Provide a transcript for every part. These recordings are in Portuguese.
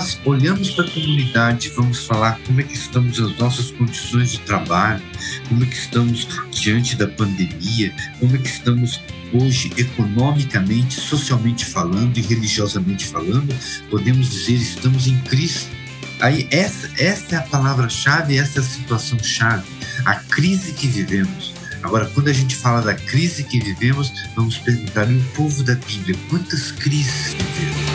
nós olhamos para a comunidade, vamos falar como é que estamos as nossas condições de trabalho, como é que estamos diante da pandemia, como é que estamos hoje economicamente, socialmente falando e religiosamente falando, podemos dizer estamos em crise. Aí essa, essa é a palavra-chave, essa é a situação-chave, a crise que vivemos. Agora, quando a gente fala da crise que vivemos, vamos perguntar o povo da Bíblia, quantas crises vivemos?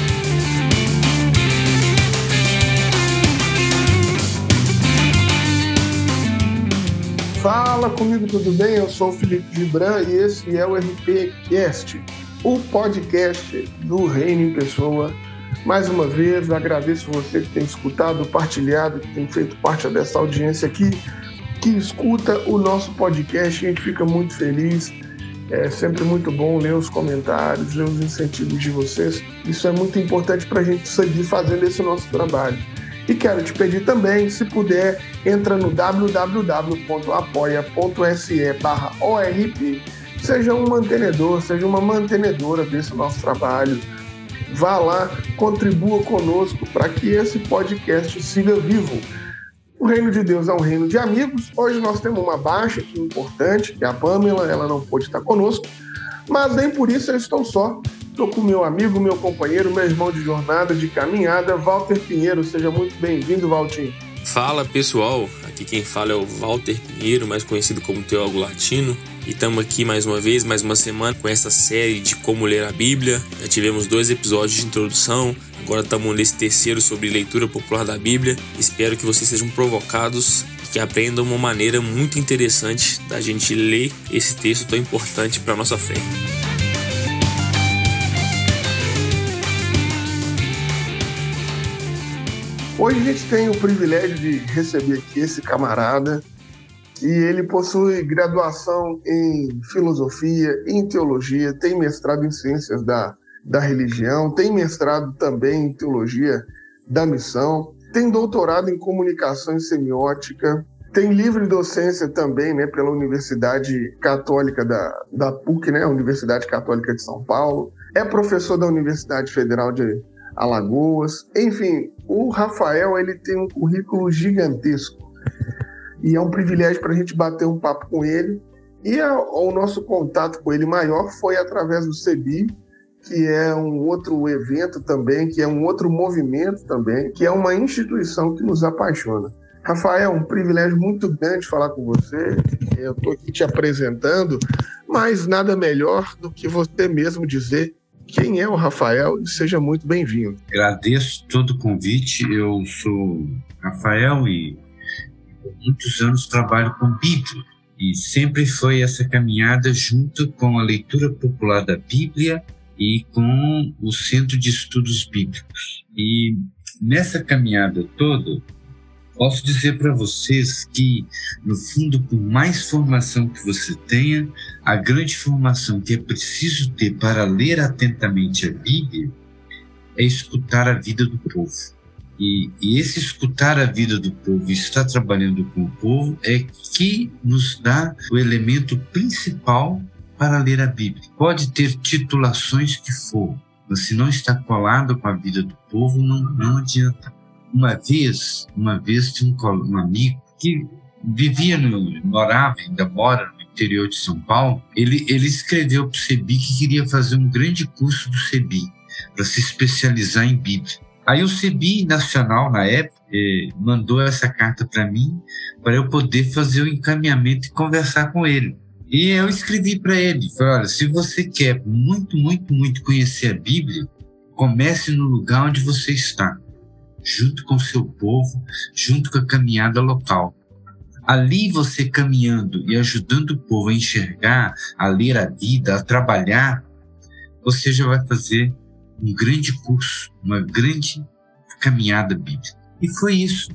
Fala comigo, tudo bem? Eu sou o Felipe Gibran e esse é o RPCast, o podcast do Reino em Pessoa. Mais uma vez, agradeço você que tem escutado, partilhado, que tem feito parte dessa audiência aqui, que escuta o nosso podcast. A gente fica muito feliz. É sempre muito bom ler os comentários, ler os incentivos de vocês. Isso é muito importante para a gente seguir fazendo esse nosso trabalho. E quero te pedir também, se puder, entra no www.apoia.se barra ORP. Seja um mantenedor, seja uma mantenedora desse nosso trabalho. Vá lá, contribua conosco para que esse podcast siga vivo. O reino de Deus é um reino de amigos. Hoje nós temos uma baixa aqui importante, que é a Pamela, ela não pôde estar conosco, mas nem por isso eu estou só. Estou com meu amigo, meu companheiro, meu irmão de jornada, de caminhada, Walter Pinheiro. Seja muito bem-vindo, Valtinho. Fala pessoal, aqui quem fala é o Walter Pinheiro, mais conhecido como Teólogo Latino. E estamos aqui mais uma vez, mais uma semana, com essa série de como ler a Bíblia. Já tivemos dois episódios de introdução, agora estamos nesse terceiro sobre leitura popular da Bíblia. Espero que vocês sejam provocados e que aprendam uma maneira muito interessante da gente ler esse texto tão importante para nossa fé. Hoje a gente tem o privilégio de receber aqui esse camarada que ele possui graduação em filosofia, em teologia, tem mestrado em ciências da, da religião, tem mestrado também em teologia da missão, tem doutorado em comunicação e semiótica, tem livre docência também né, pela Universidade Católica da, da PUC, né, Universidade Católica de São Paulo, é professor da Universidade Federal de Alagoas, enfim, o Rafael ele tem um currículo gigantesco e é um privilégio para a gente bater um papo com ele. E a, o nosso contato com ele maior foi através do CEBI, que é um outro evento também, que é um outro movimento também, que é uma instituição que nos apaixona. Rafael, um privilégio muito grande falar com você. Eu estou aqui te apresentando, mas nada melhor do que você mesmo dizer quem é o Rafael e seja muito bem-vindo. Agradeço todo o convite. Eu sou Rafael e há muitos anos trabalho com Bíblia e sempre foi essa caminhada junto com a leitura popular da Bíblia e com o Centro de Estudos Bíblicos. E nessa caminhada toda, Posso dizer para vocês que, no fundo, por mais formação que você tenha, a grande formação que é preciso ter para ler atentamente a Bíblia é escutar a vida do povo. E, e esse escutar a vida do povo e estar trabalhando com o povo é que nos dá o elemento principal para ler a Bíblia. Pode ter titulações que for, mas se não está colado com a vida do povo, não, não adianta. Uma vez, uma vez tinha um, um amigo que vivia no, morava, ainda mora no interior de São Paulo, ele, ele escreveu para o CEBI que queria fazer um grande curso do CEBI para se especializar em Bíblia. Aí o CEBI Nacional, na época, eh, mandou essa carta para mim para eu poder fazer o encaminhamento e conversar com ele. E eu escrevi para ele, falei, olha, se você quer muito, muito, muito conhecer a Bíblia, comece no lugar onde você está junto com seu povo, junto com a caminhada local. Ali você caminhando e ajudando o povo a enxergar, a ler a vida, a trabalhar, você já vai fazer um grande curso, uma grande caminhada bíblica. E foi isso.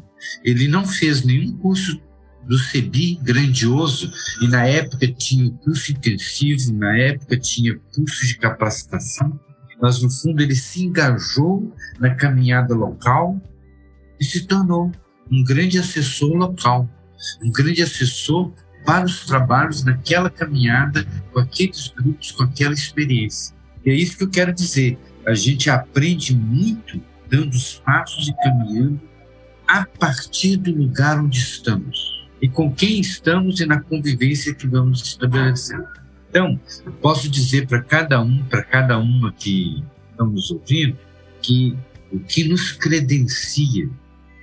Ele não fez nenhum curso do CEBI grandioso, e na época tinha curso intensivo, na época tinha curso de capacitação mas no fundo ele se engajou na caminhada local e se tornou um grande assessor local, um grande assessor para os trabalhos naquela caminhada, com aqueles grupos, com aquela experiência. E é isso que eu quero dizer. A gente aprende muito dando os passos e caminhando a partir do lugar onde estamos e com quem estamos e na convivência que vamos estabelecendo. Então, posso dizer para cada um, para cada uma que estamos ouvindo, que o que nos credencia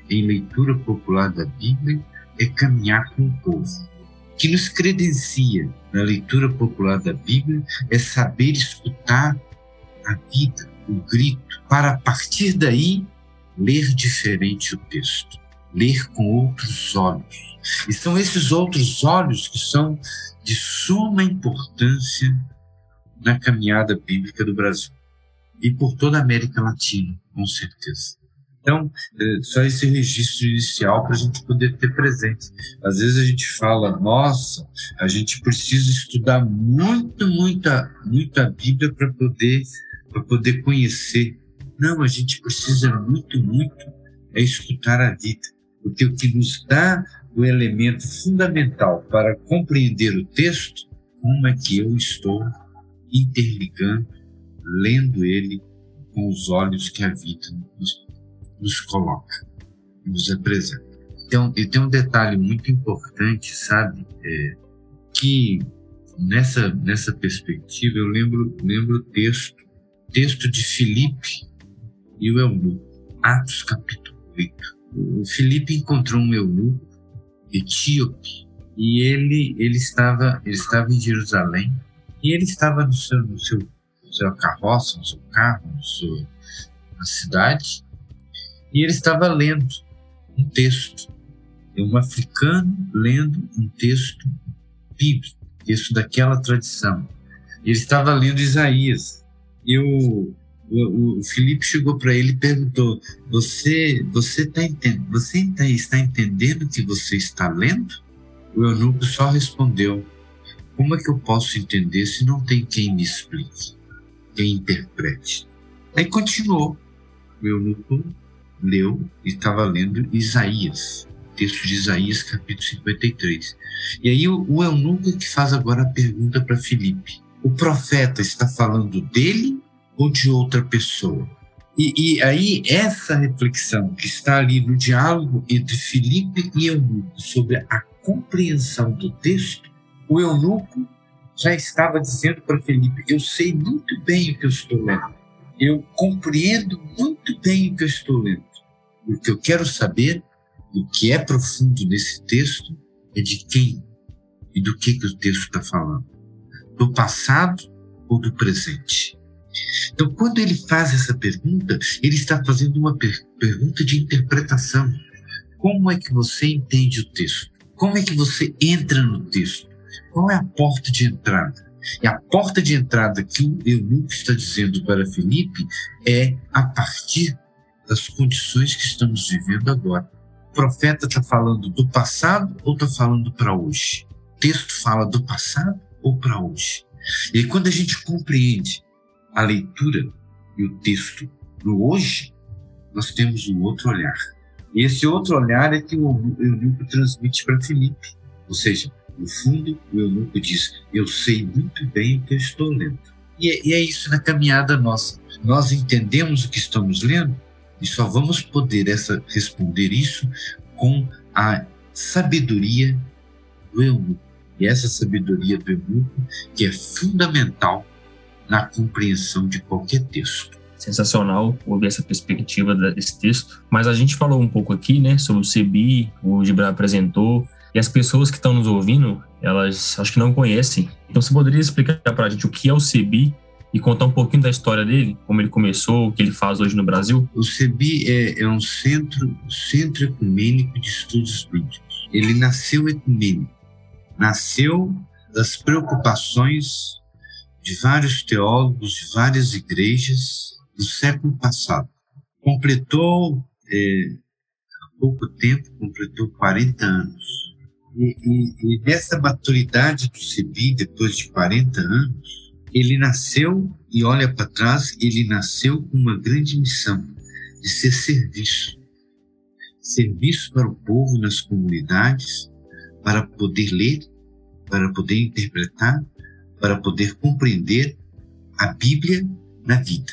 em leitura popular da Bíblia é caminhar com o povo. O que nos credencia na leitura popular da Bíblia é saber escutar a vida, o grito, para a partir daí ler diferente o texto, ler com outros olhos. E são esses outros olhos que são de suma importância na caminhada bíblica do Brasil e por toda a América Latina, com certeza. Então, é, só esse registro inicial para a gente poder ter presente. Às vezes a gente fala, nossa, a gente precisa estudar muito, muita, muita Bíblia para poder, para poder conhecer. Não, a gente precisa muito, muito é escutar a vida, porque o que nos dá o elemento fundamental para compreender o texto, como é que eu estou interligando, lendo ele com os olhos que a vida nos nos coloca, nos apresenta. Então, e tem um detalhe muito importante, sabe? É, que nessa, nessa perspectiva eu lembro, lembro o texto, texto de Filipe e o eunuco, Atos capítulo 8. O Filipe encontrou um eunuco etíope e ele, ele, estava, ele estava em Jerusalém e ele estava no seu, no seu, seu carroça, no seu carro, no seu, na cidade e ele estava lendo um texto. É um africano lendo um texto bíblico, texto daquela tradição. Ele estava lendo Isaías. E o, Felipe chegou para ele e perguntou: Você, você, tá você está entendendo o que você está lendo? O eunuco só respondeu: Como é que eu posso entender se não tem quem me explique, quem interprete? Aí continuou. O eunuco leu e estava lendo Isaías, texto de Isaías, capítulo 53. E aí o, o eunuco que faz agora a pergunta para Filipe: o profeta está falando dele ou de outra pessoa? E, e, aí essa reflexão que está ali no diálogo entre Filipe e eunuco sobre a compreensão do texto, o eunuco já estava dizendo para Felipe: Eu sei muito bem o que eu estou lendo. Eu compreendo muito bem o que eu estou lendo. O que eu quero saber, o que é profundo nesse texto, é de quem e do que, que o texto está falando. Do passado ou do presente? Então, quando ele faz essa pergunta, ele está fazendo uma per pergunta de interpretação. Como é que você entende o texto? Como é que você entra no texto? Qual é a porta de entrada? E a porta de entrada que o eunuco está dizendo para Felipe é a partir das condições que estamos vivendo agora. O profeta está falando do passado ou está falando para hoje? O texto fala do passado ou para hoje? E quando a gente compreende a leitura e o texto no hoje, nós temos um outro olhar. E esse outro olhar é que o eunuco transmite para Filipe. Ou seja, no fundo, o eunuco diz: Eu sei muito bem o que eu estou lendo. E é, e é isso na caminhada nossa. Nós entendemos o que estamos lendo e só vamos poder essa, responder isso com a sabedoria do eunuco. E essa sabedoria do eunuco que é fundamental na compreensão de qualquer texto. Sensacional ouvir essa perspectiva desse texto. Mas a gente falou um pouco aqui, né, sobre o CEBI, o Gibran apresentou, e as pessoas que estão nos ouvindo, elas acho que não conhecem. Então você poderia explicar para a gente o que é o CEBI e contar um pouquinho da história dele, como ele começou, o que ele faz hoje no Brasil? O CEBI é, é um centro, centro ecumênico de estudos bíblicos. Ele nasceu ecumênico, nasceu das preocupações de vários teólogos de várias igrejas do século passado. Completou, é, há pouco tempo, completou 40 anos. E, e, e nessa maturidade do CEBI, depois de 40 anos, ele nasceu e olha para trás, ele nasceu com uma grande missão de ser serviço. Serviço para o povo nas comunidades, para poder ler, para poder interpretar, para poder compreender a Bíblia na vida.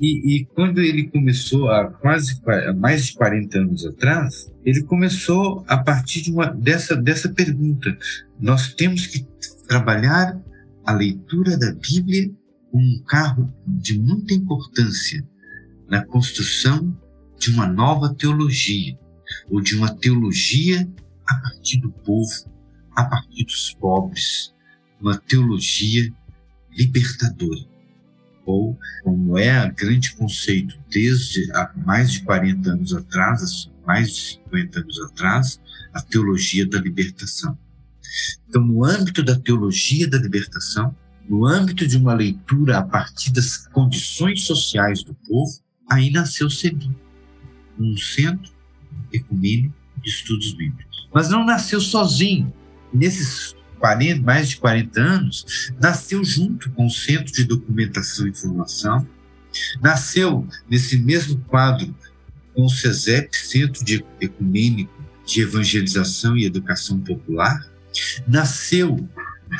E, e, quando ele começou, há quase há mais de 40 anos atrás, ele começou a partir de uma, dessa, dessa pergunta. Nós temos que trabalhar a leitura da Bíblia como um carro de muita importância na construção de uma nova teologia, ou de uma teologia a partir do povo, a partir dos pobres, uma teologia libertadora ou como é o grande conceito desde há mais de 40 anos atrás, mais de 50 anos atrás, a teologia da libertação. Então, no âmbito da teologia da libertação, no âmbito de uma leitura a partir das condições sociais do povo, aí nasceu o CEBI, um centro ecumênico de estudos bíblicos. Mas não nasceu sozinho. Nesses 40, mais de 40 anos, nasceu junto com o Centro de Documentação e Informação, nasceu nesse mesmo quadro com o CESEP, Centro de Ecumênico de Evangelização e Educação Popular, nasceu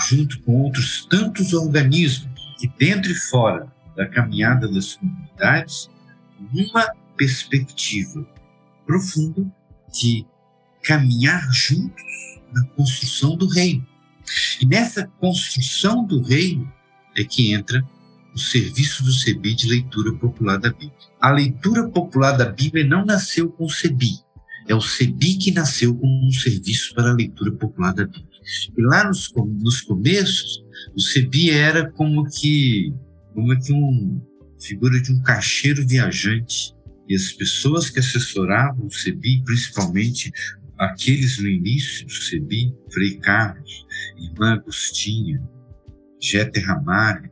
junto com outros tantos organismos que dentro e fora da caminhada das comunidades, uma perspectiva profunda de caminhar juntos na construção do reino. E nessa construção do reino é que entra o serviço do CEBI de leitura popular da Bíblia. A leitura popular da Bíblia não nasceu com o CEBI, é o CEBI que nasceu como um serviço para a leitura popular da Bíblia. E lá nos, nos começos, o CEBI era como que, como que um figura de um caixeiro viajante. E as pessoas que assessoravam o CEBI, principalmente aqueles no início do CEBI, Frei Carlos, Irmã Agostinha, Jeter Ramalho,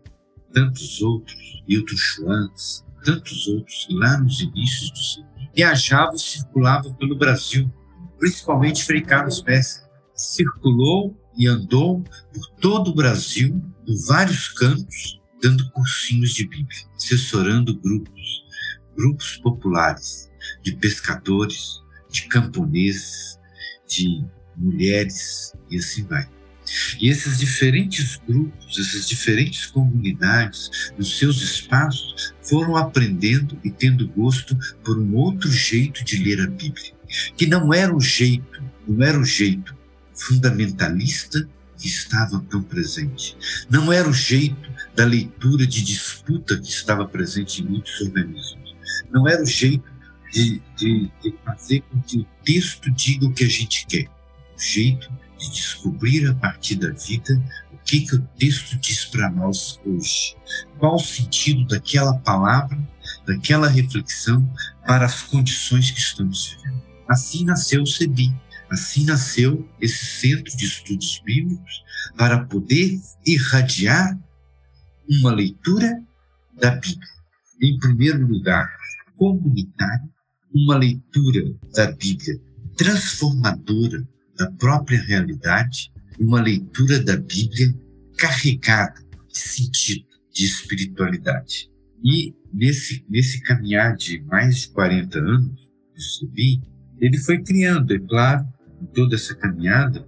tantos outros, Hilton Schwantz, tantos outros, lá nos inícios do CEBI, viajavam e circulavam pelo Brasil, principalmente Frei Carlos Bessa. Circulou e andou por todo o Brasil, por vários cantos, dando cursinhos de Bíblia, assessorando grupos, grupos populares, de pescadores, de camponeses, de mulheres e assim vai. E esses diferentes grupos, essas diferentes comunidades, nos seus espaços, foram aprendendo e tendo gosto por um outro jeito de ler a Bíblia, que não era o jeito, não era o jeito fundamentalista que estava tão presente. Não era o jeito da leitura de disputa que estava presente em muitos organismos. Não era o jeito de, de, de fazer com que o texto diga o que a gente quer. O jeito de descobrir a partir da vida o que, que o texto diz para nós hoje. Qual o sentido daquela palavra, daquela reflexão para as condições que estamos vivendo. Assim nasceu o CEBI. Assim nasceu esse centro de estudos bíblicos para poder irradiar uma leitura da Bíblia. Em primeiro lugar, comunitária, uma leitura da Bíblia transformadora da própria realidade, uma leitura da Bíblia carregada de sentido, de espiritualidade. E nesse, nesse caminhar de mais de 40 anos, percebi, ele foi criando, é claro, em toda essa caminhada,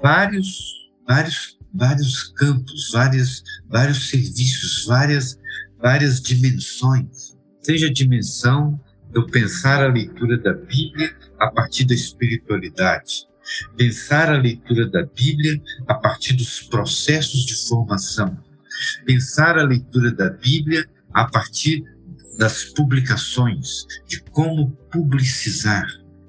vários, vários, vários campos, vários, vários serviços, várias, várias dimensões. Seja a dimensão eu pensar a leitura da Bíblia a partir da espiritualidade, pensar a leitura da Bíblia a partir dos processos de formação, pensar a leitura da Bíblia a partir das publicações, de como publicizar,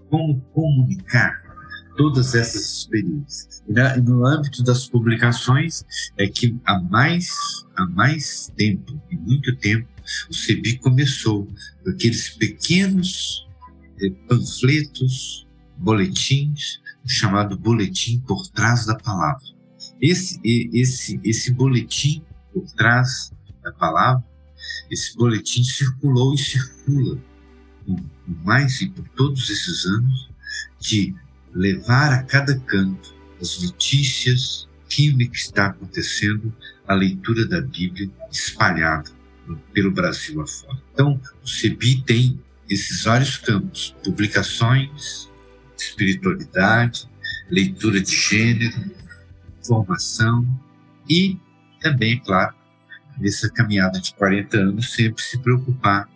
como comunicar todas essas experiências. E no âmbito das publicações é que há mais, há mais tempo, e muito tempo, o CEBI começou com aqueles pequenos eh, panfletos, boletins, chamado boletim por trás da palavra. Esse, esse, esse boletim por trás da palavra, esse boletim circulou e circula por mais e por todos esses anos de levar a cada canto as notícias, aquilo que está acontecendo, a leitura da Bíblia espalhada pelo Brasil afora. Então, o CEBI tem esses vários campos: publicações, espiritualidade, leitura de gênero, formação e também, claro, nessa caminhada de 40 anos, sempre se preocupar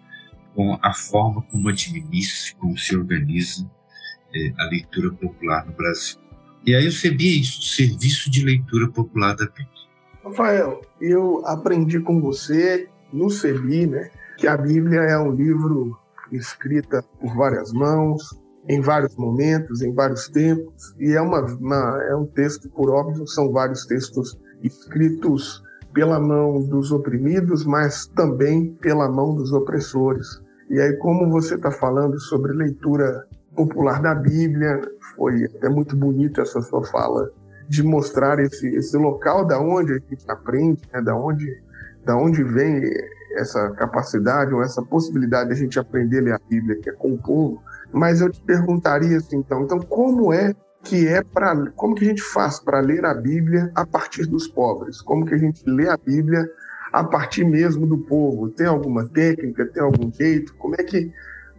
com a forma como administra, como se organiza é, a leitura popular no Brasil. E aí eu sabia isso, Serviço de Leitura Popular da Bíblia. Rafael, eu aprendi com você no CEBI, né, que a Bíblia é um livro escrita por várias mãos, em vários momentos, em vários tempos, e é, uma, uma, é um texto, por óbvio, são vários textos escritos pela mão dos oprimidos, mas também pela mão dos opressores. E aí, como você está falando sobre leitura popular da Bíblia, foi até muito bonita essa sua fala de mostrar esse, esse local da onde a gente aprende, né, da onde da onde vem essa capacidade ou essa possibilidade de a gente aprender a ler a Bíblia, que é com o povo. Mas eu te perguntaria assim, então, então como é que é para como que a gente faz para ler a Bíblia a partir dos pobres? Como que a gente lê a Bíblia a partir mesmo do povo? Tem alguma técnica? Tem algum jeito? Como é que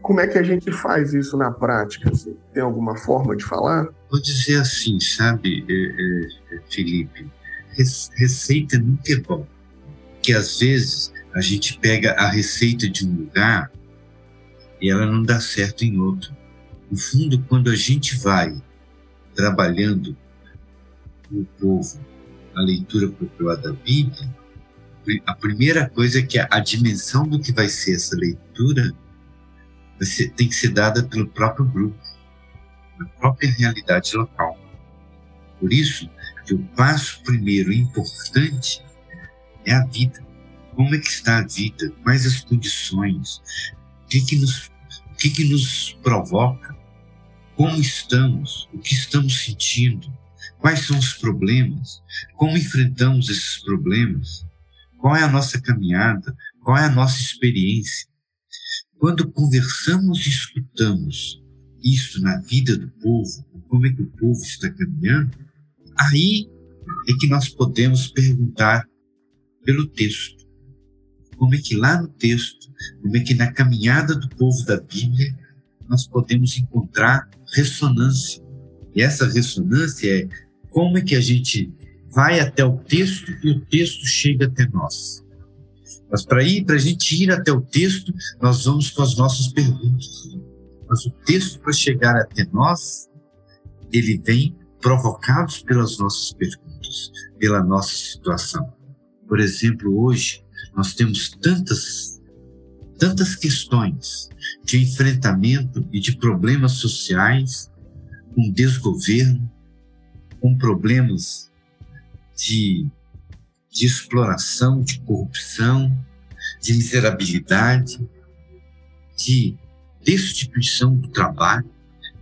como é que a gente faz isso na prática? Assim? Tem alguma forma de falar? Vou dizer assim, sabe, é, é, Felipe, receita nunca é bom. Porque às vezes a gente pega a receita de um lugar e ela não dá certo em outro. No fundo, quando a gente vai trabalhando o povo a leitura popular da Bíblia, a primeira coisa é que a, dimensão do que vai ser essa leitura ser, tem que ser dada pelo próprio grupo, na própria realidade local. Por isso que o passo primeiro importante é a vida. Como é que está a vida? Quais as condições? Que, que, nos, o que, que nos provoca? Como estamos? O que estamos sentindo? Quais são os problemas? Como enfrentamos esses problemas? Qual é a nossa caminhada? Qual é a nossa experiência? Quando conversamos e escutamos isso na vida do povo, como é que o povo está caminhando, aí é que nós podemos perguntar pelo texto. Como é que lá no texto, como é que na caminhada do povo da Bíblia, nós podemos encontrar ressonância. E essa ressonância é como é que a gente vai até o texto e o texto chega até nós. Mas para ir, para a gente ir até o texto, nós vamos com as nossas perguntas. Mas o texto para chegar até nós, ele vem provocados pelas nossas perguntas, pela nossa situação. Por exemplo, hoje nós temos tantas tantas questões de enfrentamento e de problemas sociais, com desgoverno, com problemas de de exploração, de corrupção, de miserabilidade, de destituição do trabalho.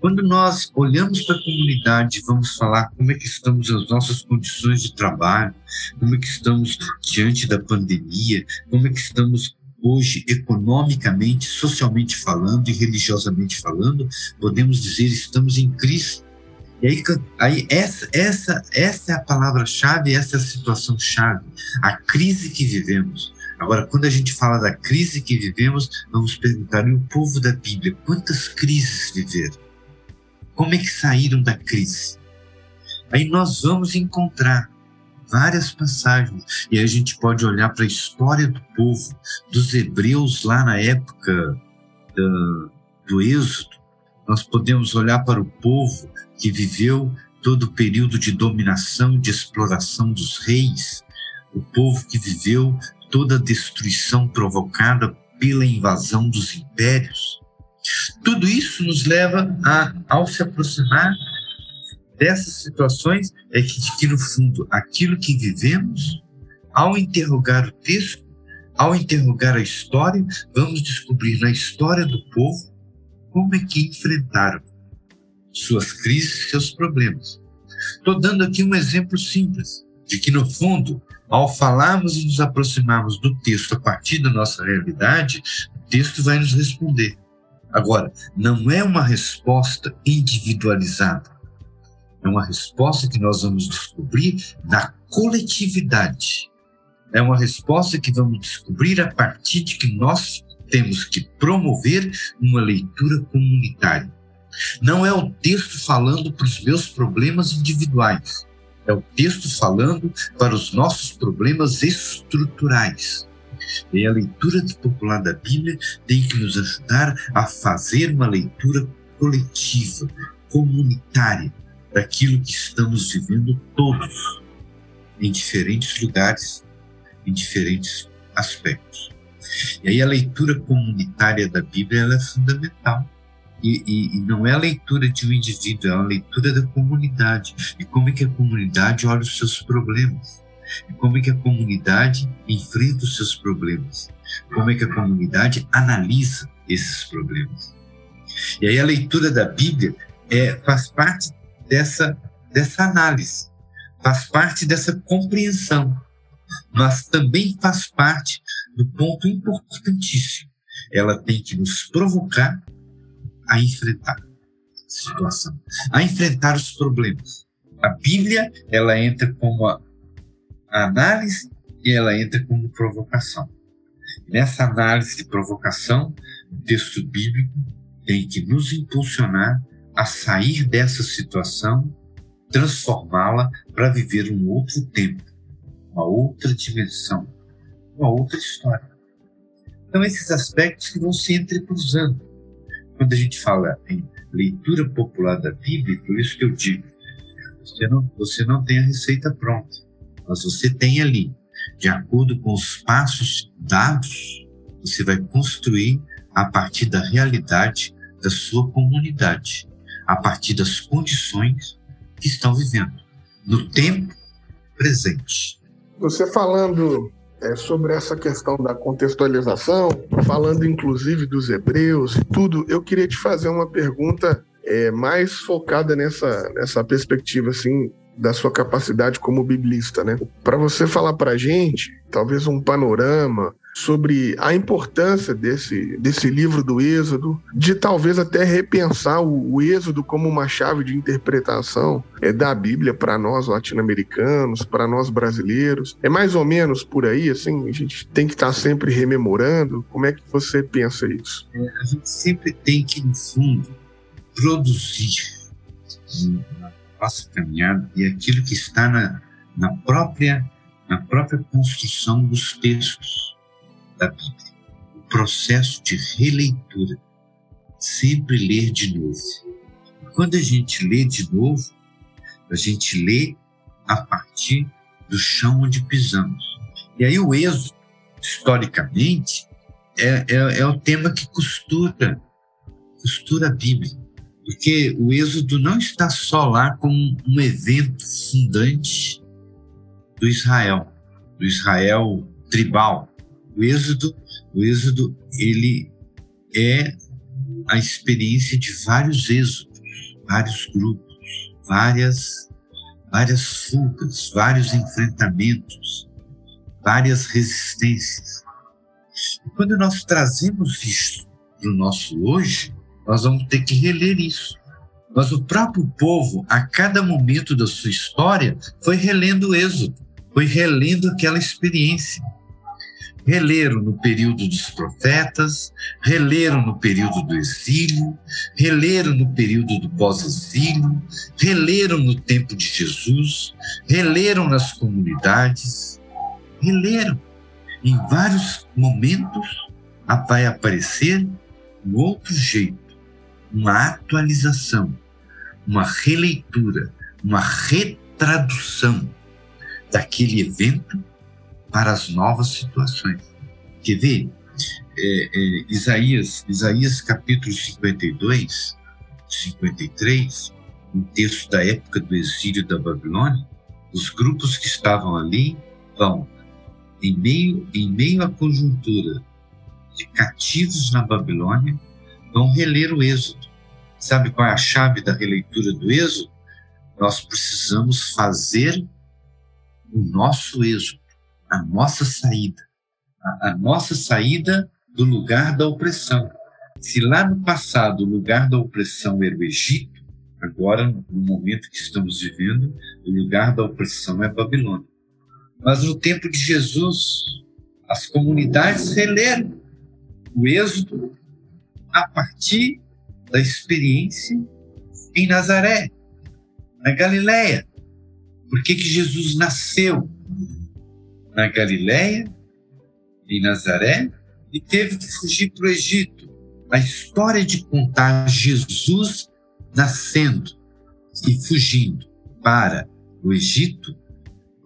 Quando nós olhamos para a comunidade vamos falar como é que estamos as nossas condições de trabalho, como é que estamos diante da pandemia, como é que estamos hoje economicamente, socialmente falando e religiosamente falando, podemos dizer estamos em crise e aí, aí essa, essa, essa é a palavra-chave, essa é a situação-chave, a crise que vivemos. Agora, quando a gente fala da crise que vivemos, vamos perguntar: e o povo da Bíblia, quantas crises viveram? Como é que saíram da crise? Aí nós vamos encontrar várias passagens, e a gente pode olhar para a história do povo, dos hebreus lá na época do, do Êxodo, nós podemos olhar para o povo que viveu todo o período de dominação, de exploração dos reis, o povo que viveu toda a destruição provocada pela invasão dos impérios. Tudo isso nos leva a, ao se aproximar dessas situações, é que, que no fundo aquilo que vivemos, ao interrogar o texto, ao interrogar a história, vamos descobrir na história do povo como é que enfrentaram suas crises, seus problemas. Estou dando aqui um exemplo simples de que, no fundo, ao falarmos e nos aproximarmos do texto a partir da nossa realidade, o texto vai nos responder. Agora, não é uma resposta individualizada. É uma resposta que nós vamos descobrir na coletividade. É uma resposta que vamos descobrir a partir de que nós temos que promover uma leitura comunitária. Não é o texto falando para os meus problemas individuais, É o texto falando para os nossos problemas estruturais. E a leitura popular da Bíblia tem que nos ajudar a fazer uma leitura coletiva, comunitária, daquilo que estamos vivendo todos, em diferentes lugares, em diferentes aspectos. E aí a leitura comunitária da Bíblia é fundamental. E, e, e, não é a leitura de um indivíduo, é a leitura da comunidade. E como é que a comunidade olha os seus problemas. Como é que a comunidade enfrenta os seus problemas. Como é que a comunidade analisa esses problemas. E aí a leitura da Bíblia é, faz parte dessa, dessa análise, faz parte dessa compreensão, mas também faz parte do ponto importantíssimo. Ela tem que nos provocar a enfrentar a situação, a enfrentar os problemas. A Bíblia, ela entra como a análise e ela entra como provocação. Nessa análise de provocação, o texto bíblico tem que nos impulsionar a sair dessa situação, transformá-la para viver um outro tempo, uma outra dimensão, uma outra história. Então, esses aspectos que vão se entrecruzando. Quando a gente fala em leitura popular da Bíblia, por isso que eu digo, você não, você não tem a receita pronta, mas você tem ali, de acordo com os passos dados, você vai construir a partir da realidade da sua comunidade a partir das condições que estão vivendo, no tempo presente. Você falando é, sobre essa questão da contextualização, falando inclusive dos hebreus e tudo, eu queria te fazer uma pergunta é, mais focada nessa, nessa perspectiva assim da sua capacidade como biblista, né? Para você falar para a gente, talvez um panorama sobre a importância desse, desse livro do Êxodo, de talvez até repensar o, o Êxodo como uma chave de interpretação é, da Bíblia para nós latino-americanos, para nós brasileiros. É mais ou menos por aí, assim, a gente tem que estar tá sempre rememorando. Como é que você pensa isso? É, a gente sempre tem que, no fundo, produzir nossa caminhada e aquilo que está na, na própria na própria construção dos textos da Bíblia. O processo de releitura. Sempre ler de novo. E quando a gente lê de novo, a gente lê a partir do chão onde pisamos. E aí o êxodo, historicamente, é, é, é o tema que costura, costura a Bíblia. Porque o êxodo não está só lá como um evento fundante do Israel, do Israel tribal, o êxodo, o êxodo ele é a experiência de vários êxodos, vários grupos, várias várias fugas, vários enfrentamentos, várias resistências. E quando nós trazemos isso para o nosso hoje, nós vamos ter que reler isso. Mas o próprio povo, a cada momento da sua história, foi relendo o êxodo, foi relendo aquela experiência releram no período dos profetas, releram no período do exílio, releram no período do pós-exílio, releram no tempo de Jesus, releram nas comunidades, releram. Em vários momentos vai aparecer um outro jeito, uma atualização, uma releitura, uma retradução daquele evento para as novas situações. Quer ver? É, é, Isaías, Isaías capítulo 52, 53, um texto da época do exílio da Babilônia, os grupos que estavam ali vão, em meio, em meio à conjuntura de cativos na Babilônia, vão reler o Êxodo. Sabe qual é a chave da releitura do Êxodo? Nós precisamos fazer o nosso Êxodo a nossa saída, a, a nossa saída do lugar da opressão. Se lá no passado o lugar da opressão era o Egito, agora, no momento que estamos vivendo, o lugar da opressão é Babilônia. Mas no tempo de Jesus, as comunidades releram o Êxodo a partir da experiência em Nazaré, na Galiléia. Por que, que Jesus nasceu na Galiléia, em Nazaré, e teve que fugir para o Egito? A história de contar Jesus nascendo e fugindo para o Egito,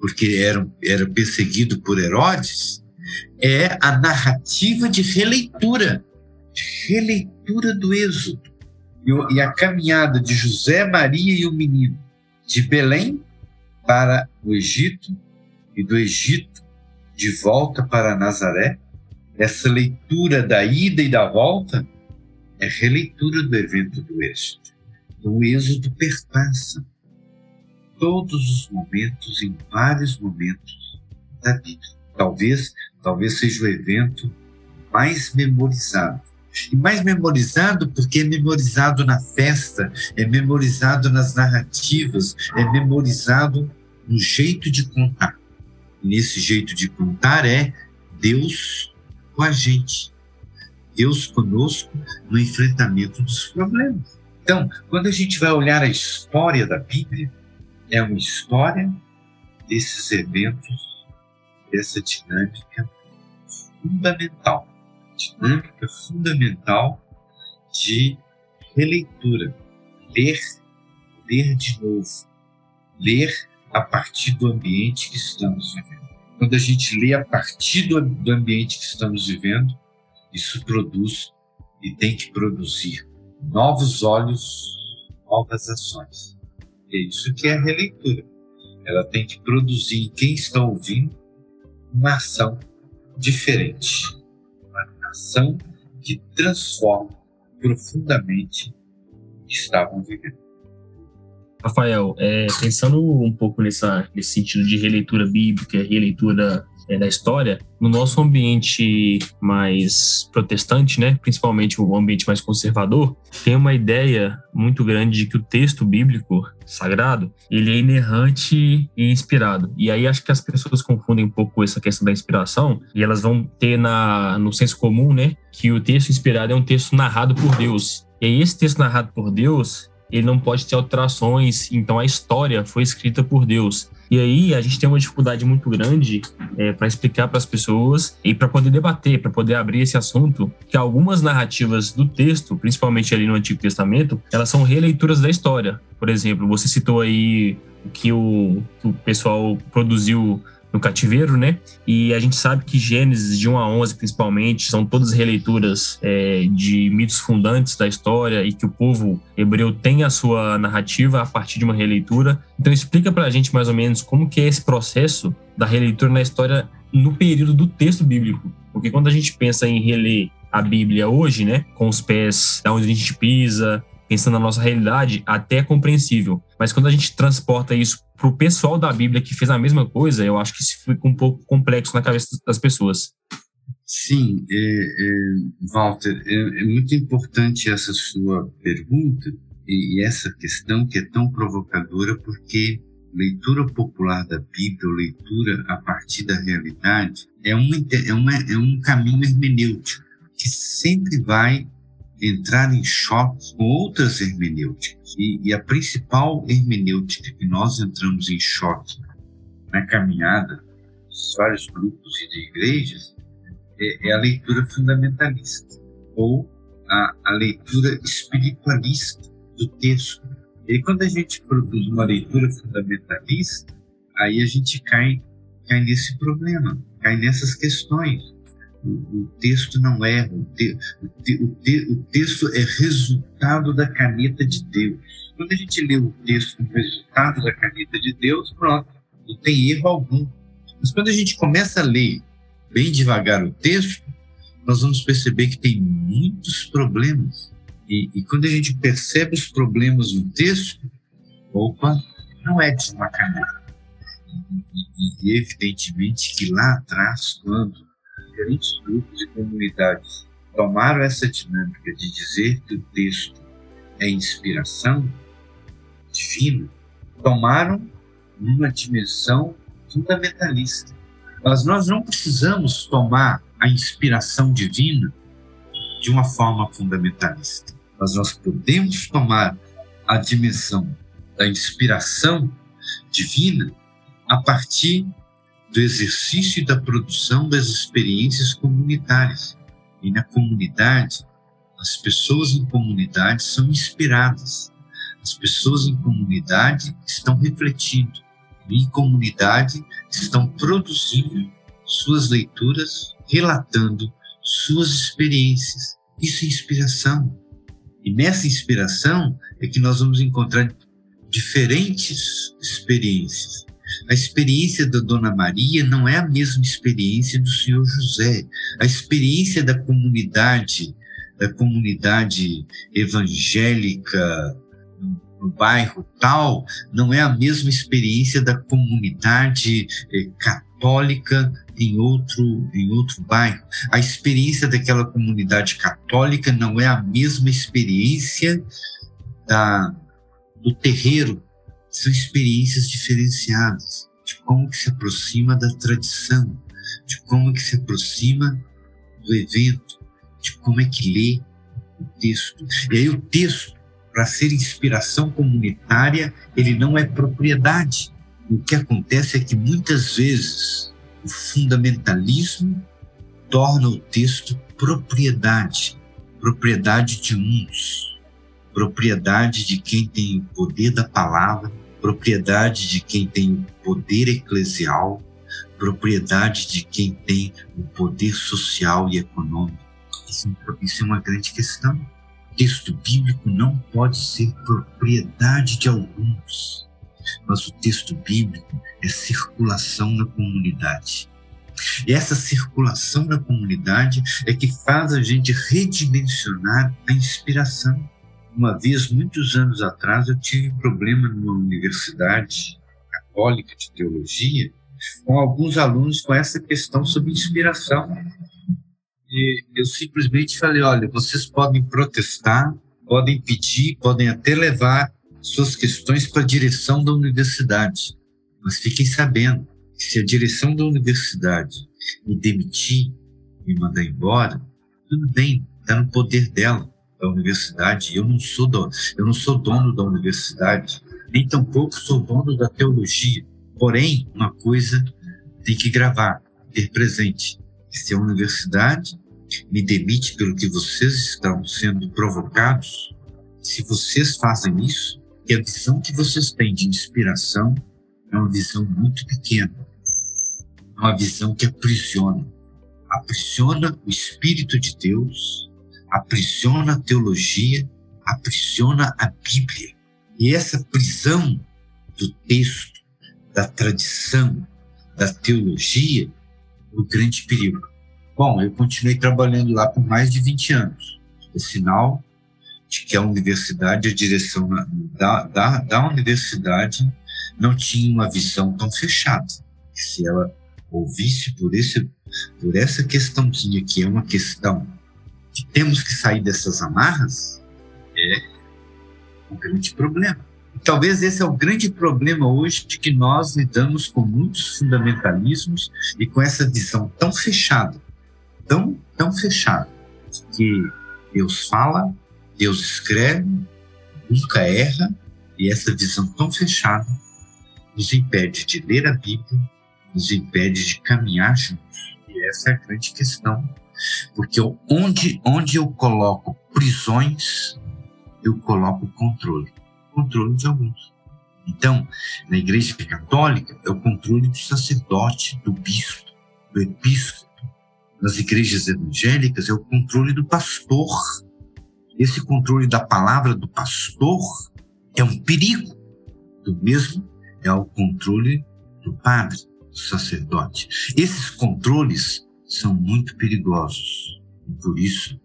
porque era, era perseguido por Herodes, é a narrativa de releitura, releitura do Êxodo. E a caminhada de José, Maria e o menino de Belém para o Egito e do Egito de volta para Nazaré, essa leitura da ida e da volta é releitura do evento do Êxodo. Então, o Êxodo perpassa todos os momentos, em vários momentos da Bíblia. Talvez, talvez seja o evento mais memorizado. E mais memorizado porque é memorizado na festa, é memorizado nas narrativas, é memorizado no jeito de contar. E nesse jeito de contar é Deus com a gente. Deus conosco no enfrentamento dos problemas. Então, quando a gente vai olhar a história da Bíblia, é uma história desses eventos, dessa dinâmica fundamental, dinâmica fundamental de releitura, ler, ler de novo, ler a partir do ambiente que estamos vivendo. Quando a gente lê a partir do, do ambiente que estamos vivendo, isso produz e tem que produzir novos olhos, novas ações. É isso que é a releitura. Ela tem que produzir em quem está ouvindo uma ação diferente, que transforma profundamente o que estavam vivendo. Rafael, é, pensando um pouco nessa, nesse sentido de releitura bíblica, releitura é, da história, no nosso ambiente mais protestante, né, principalmente o ambiente mais conservador, tem uma ideia muito grande de que o texto bíblico sagrado ele é inerrante e inspirado. E aí acho que as pessoas confundem um pouco essa questão da inspiração e elas vão ter na, no senso comum, né, que o texto inspirado é um texto narrado por Deus. E aí esse texto narrado por Deus ele não pode ter alterações, então a história foi escrita por Deus. E aí a gente tem uma dificuldade muito grande é, para explicar para as pessoas e para poder debater, para poder abrir esse assunto, que algumas narrativas do texto, principalmente ali no Antigo Testamento, elas são releituras da história. Por exemplo, você citou aí que o, que o pessoal produziu no cativeiro, né? E a gente sabe que Gênesis de 1 a 11, principalmente, são todas releituras é, de mitos fundantes da história e que o povo hebreu tem a sua narrativa a partir de uma releitura. Então explica para a gente mais ou menos como que é esse processo da releitura na história no período do texto bíblico. Porque quando a gente pensa em reler a Bíblia hoje, né, com os pés da onde a gente pisa, pensando na nossa realidade, até é compreensível. Mas quando a gente transporta isso para o pessoal da Bíblia que fez a mesma coisa, eu acho que isso fica um pouco complexo na cabeça das pessoas. Sim, é, é, Walter, é, é, muito importante essa sua pergunta e, e essa questão que é tão provocadora, porque leitura popular da Bíblia, leitura a partir da realidade, é, uma, é, uma, é um caminho hermenêutico que sempre vai entrar em choque com outras hermenêuticas. E, e, a principal hermenêutica que nós entramos em choque na caminhada dos vários grupos e de igrejas é, é a leitura fundamentalista ou a, a, leitura espiritualista do texto. E quando a gente produz uma leitura fundamentalista, aí a gente cai, cai nesse problema, cai nessas questões o, texto não erra, o, te, o, te, o, te, o, texto é resultado da caneta de Deus. Quando a gente lê o texto como resultado da caneta de Deus, pronto, não tem erro algum. Mas quando a gente começa a ler bem devagar o texto, nós vamos perceber que tem muitos problemas. E, e quando a gente percebe os problemas no texto, opa, não é de caneta. E, e evidentemente que lá atrás, quando diferentes grupos e comunidades tomaram essa dinâmica de dizer que o texto é inspiração divina, tomaram uma dimensão fundamentalista. Mas nós não precisamos tomar a inspiração divina de uma forma fundamentalista. Mas nós podemos tomar a dimensão da inspiração divina a partir do exercício e da produção das experiências comunitárias. E na comunidade, as pessoas em comunidade são inspiradas. As pessoas em comunidade estão refletindo. E em comunidade estão produzindo suas leituras, relatando suas experiências. Isso é inspiração. E nessa inspiração é que nós vamos encontrar diferentes experiências. A experiência da Dona Maria não é a mesma experiência do Senhor José. A experiência da comunidade, da comunidade evangélica no bairro tal, não é a mesma experiência da comunidade eh, católica em outro, em outro bairro. A experiência daquela comunidade católica não é a mesma experiência da, do terreiro. São experiências diferenciadas de como que se aproxima da tradição, de como que se aproxima do evento, de como é que lê o texto. E aí o texto, para ser inspiração comunitária, ele não é propriedade. O que acontece é que muitas vezes o fundamentalismo torna o texto propriedade, propriedade de uns, propriedade de quem tem o poder da palavra, propriedade de quem tem o poder eclesial, propriedade de quem tem o poder social e econômico. Isso, isso é uma grande questão. O texto bíblico não pode ser propriedade de alguns mas o texto bíblico é circulação na comunidade. E essa circulação na comunidade é que faz a gente redimensionar a inspiração. Uma vez, muitos anos atrás, eu tive problema numa universidade católica de teologia com alguns alunos com essa questão sobre inspiração. E eu simplesmente falei: olha, vocês podem protestar, podem pedir, podem até levar suas questões para a direção da universidade. Mas fiquem sabendo que se a direção da universidade me demitir, me mandar embora, tudo bem, está no poder dela, da universidade. Eu não sou do, eu não sou dono da universidade, nem tampouco sou dono da teologia. Porém, uma coisa tem que gravar, ter presente. Se a universidade me demite pelo que vocês estão sendo provocados, se vocês fazem isso, e a visão que vocês têm de inspiração é uma visão muito pequena. É uma visão que aprisiona. Aprisiona o Espírito de Deus, aprisiona a teologia, aprisiona a Bíblia. E essa prisão do texto, da tradição, da teologia, é o grande perigo. Bom, eu continuei trabalhando lá por mais de 20 anos. É sinal de que a universidade, a direção da, da, da universidade não tinha uma visão tão fechada. Se ela ouvisse por, esse, por essa questãozinha que é uma questão que temos que sair dessas amarras, é um grande problema. E talvez esse é o grande problema hoje de que nós lidamos com muitos fundamentalismos e com essa visão tão fechada, tão, tão fechada, que Deus fala, Deus escreve, nunca erra, e essa visão tão fechada nos impede de ler a Bíblia, nos impede de caminhar juntos. E essa é a grande questão. Porque onde, onde eu coloco prisões, eu coloco controle. Controle de alguns. Então, na Igreja Católica, é o controle do sacerdote, do bispo, do episcopo. Nas igrejas evangélicas, é o controle do pastor, esse controle da palavra do pastor é um perigo. Do mesmo é o controle do padre, do sacerdote. Esses controles são muito perigosos. E por isso,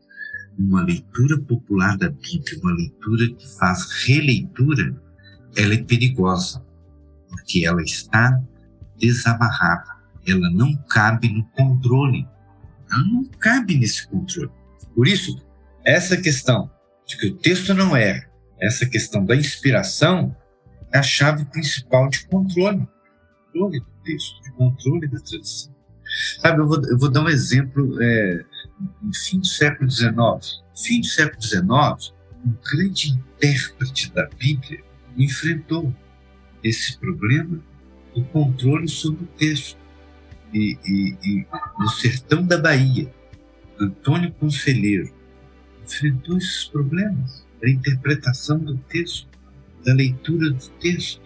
uma leitura popular da Bíblia, uma leitura que faz releitura, ela é perigosa, porque ela está desamarrada. Ela não cabe no controle. Ela não cabe nesse controle. Por isso, essa questão de que o texto não erra, essa questão da inspiração, é a chave principal de controle. Controle do texto, de controle da tradição. Sabe, eu vou, eu vou dar um exemplo. É, fim do século XIX, fim do século XIX, um grande intérprete da Bíblia enfrentou esse problema do controle sobre o texto. E, e, e no sertão da Bahia, Antônio Conselheiro enfrentou esses problemas da interpretação do texto, da leitura do texto.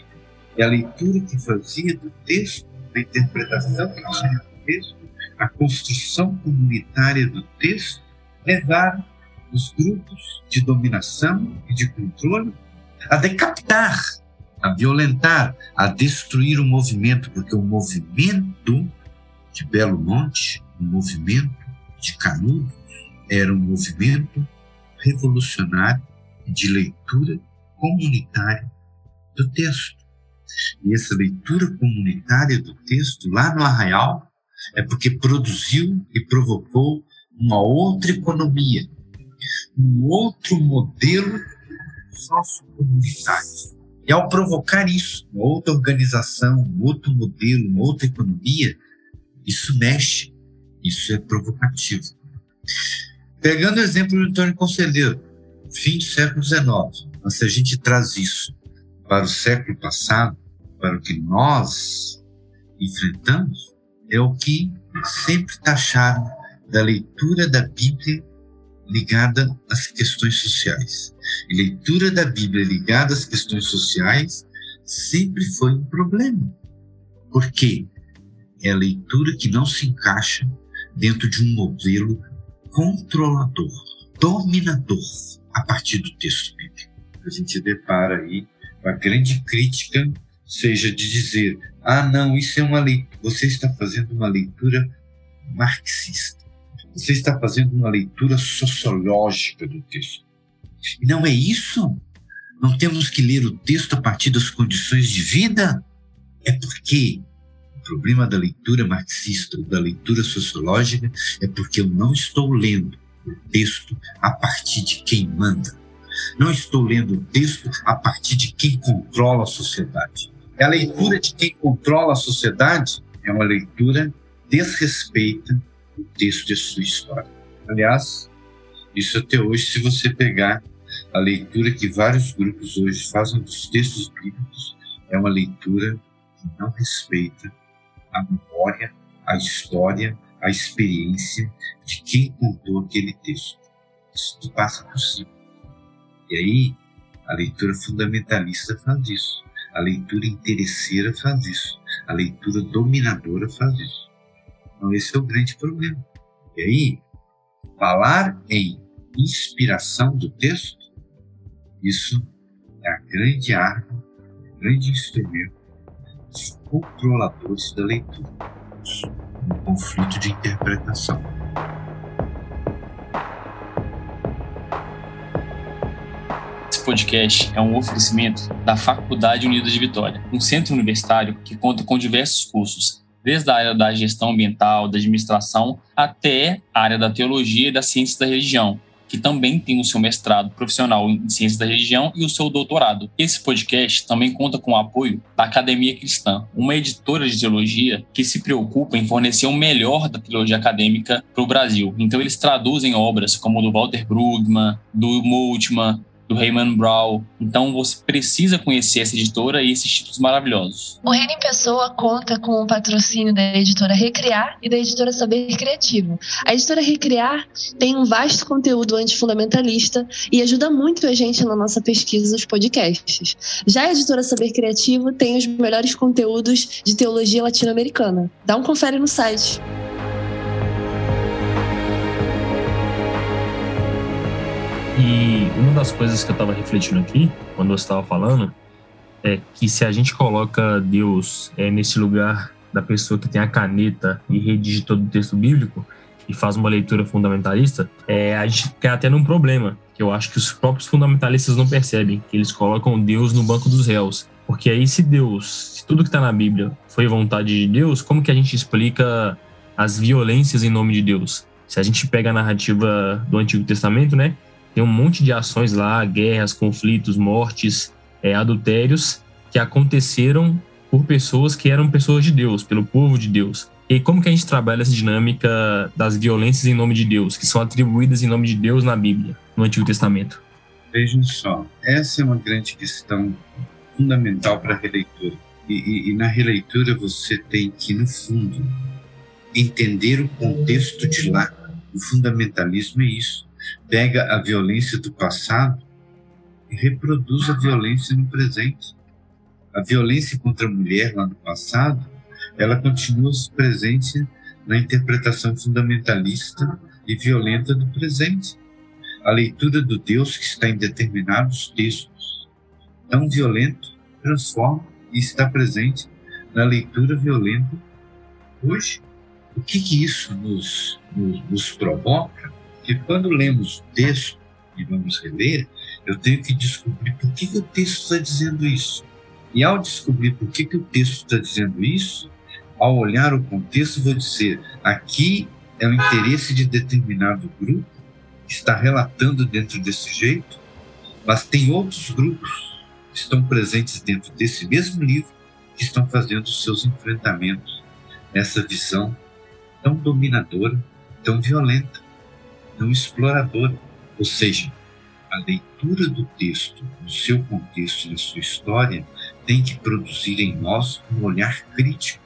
E a leitura que fazia do texto, a interpretação que tinha texto, a construção comunitária do texto, levaram os grupos de dominação e de controle a decapitar, a violentar, a destruir o movimento, porque o movimento de Belo Monte, o movimento de Canudos, era um movimento revolucionário de leitura comunitária do texto. E essa leitura comunitária do texto, lá no Arraial, é porque produziu e provocou uma outra economia, um outro modelo sociocomunitário. E ao provocar isso, uma outra organização, um outro modelo, uma outra economia, isso mexe, isso é provocativo. Pegando o exemplo do Antônio Conselheiro, fim do século XIX, mas se a gente traz isso para o século passado, para o que nós enfrentamos, é o que sempre taxaram da leitura da Bíblia ligada às questões sociais. E leitura da Bíblia ligada às questões sociais sempre foi um problema. Por quê? É a leitura que não se encaixa dentro de um modelo controlador, dominador, a partir do texto bíblico. A gente depara aí com a grande crítica, seja de dizer, ah, não, isso é uma leitura, você está fazendo uma leitura marxista você está fazendo uma leitura sociológica do texto. Não é isso? Não temos que ler o texto a partir das condições de vida? É porque o problema da leitura marxista, da leitura sociológica, é porque eu não estou lendo o texto a partir de quem manda. Não estou lendo o texto a partir de quem controla a sociedade. É a leitura de quem controla a sociedade é uma leitura desrespeita o texto de sua história. Aliás, isso até hoje, se você pegar a leitura que vários grupos hoje fazem dos textos bíblicos, é uma leitura que não respeita a memória, a história, a experiência de quem contou aquele texto. Isso passa por cima. E aí, a leitura fundamentalista faz isso. A leitura interesseira faz isso. A leitura dominadora faz isso. Então, esse é o grande problema. E aí, falar em inspiração do texto, isso é a grande arma, o grande instrumento dos controladores da leitura, um conflito de interpretação. Podcast é um oferecimento da Faculdade Unida de Vitória, um centro universitário que conta com diversos cursos desde a área da gestão ambiental, da administração, até a área da teologia e das ciências da religião, que também tem o seu mestrado profissional em ciências da religião e o seu doutorado. Esse podcast também conta com o apoio da Academia Cristã, uma editora de teologia que se preocupa em fornecer o melhor da teologia acadêmica para o Brasil. Então eles traduzem obras como do Walter Brugman, do Multman, do Raymond Brown. Então você precisa conhecer essa editora e esses títulos maravilhosos. O Reino em Pessoa conta com o patrocínio da editora Recriar e da editora Saber Criativo. A editora Recriar tem um vasto conteúdo antifundamentalista e ajuda muito a gente na nossa pesquisa dos podcasts. Já a editora Saber Criativo tem os melhores conteúdos de teologia latino-americana. Dá um confere no site. E uma das coisas que eu estava refletindo aqui, quando você estava falando, é que se a gente coloca Deus é, nesse lugar da pessoa que tem a caneta e redige todo o texto bíblico e faz uma leitura fundamentalista, é, a gente cai até num problema, que eu acho que os próprios fundamentalistas não percebem, que eles colocam Deus no banco dos réus. Porque aí se Deus, se tudo que está na Bíblia foi vontade de Deus, como que a gente explica as violências em nome de Deus? Se a gente pega a narrativa do Antigo Testamento, né, tem um monte de ações lá, guerras, conflitos, mortes, é, adultérios, que aconteceram por pessoas que eram pessoas de Deus, pelo povo de Deus. E como que a gente trabalha essa dinâmica das violências em nome de Deus, que são atribuídas em nome de Deus na Bíblia, no Antigo Testamento? Vejam só, essa é uma grande questão fundamental para a releitura. E, e, e, na releitura você tem que, no fundo, entender o contexto de lá. O fundamentalismo é isso. Pega a violência do passado e reproduz a violência no presente. A violência contra a mulher lá no passado, ela continua presente na interpretação fundamentalista e violenta do presente. A leitura do Deus que está em determinados textos, tão violento, transforma e está presente na leitura violenta hoje. O que, que isso nos, nos, nos provoca? Que quando lemos o texto e vamos reler, eu tenho que descobrir por que, que o texto está dizendo isso. E ao descobrir por que, que o texto está dizendo isso, ao olhar o contexto, vou dizer: aqui é o interesse de determinado grupo que está relatando dentro desse jeito, mas tem outros grupos que estão presentes dentro desse mesmo livro que estão fazendo os seus enfrentamentos nessa visão tão dominadora, tão violenta, tão exploradora. Ou seja, a leitura do texto no seu contexto, na sua história, tem que produzir em nós um olhar crítico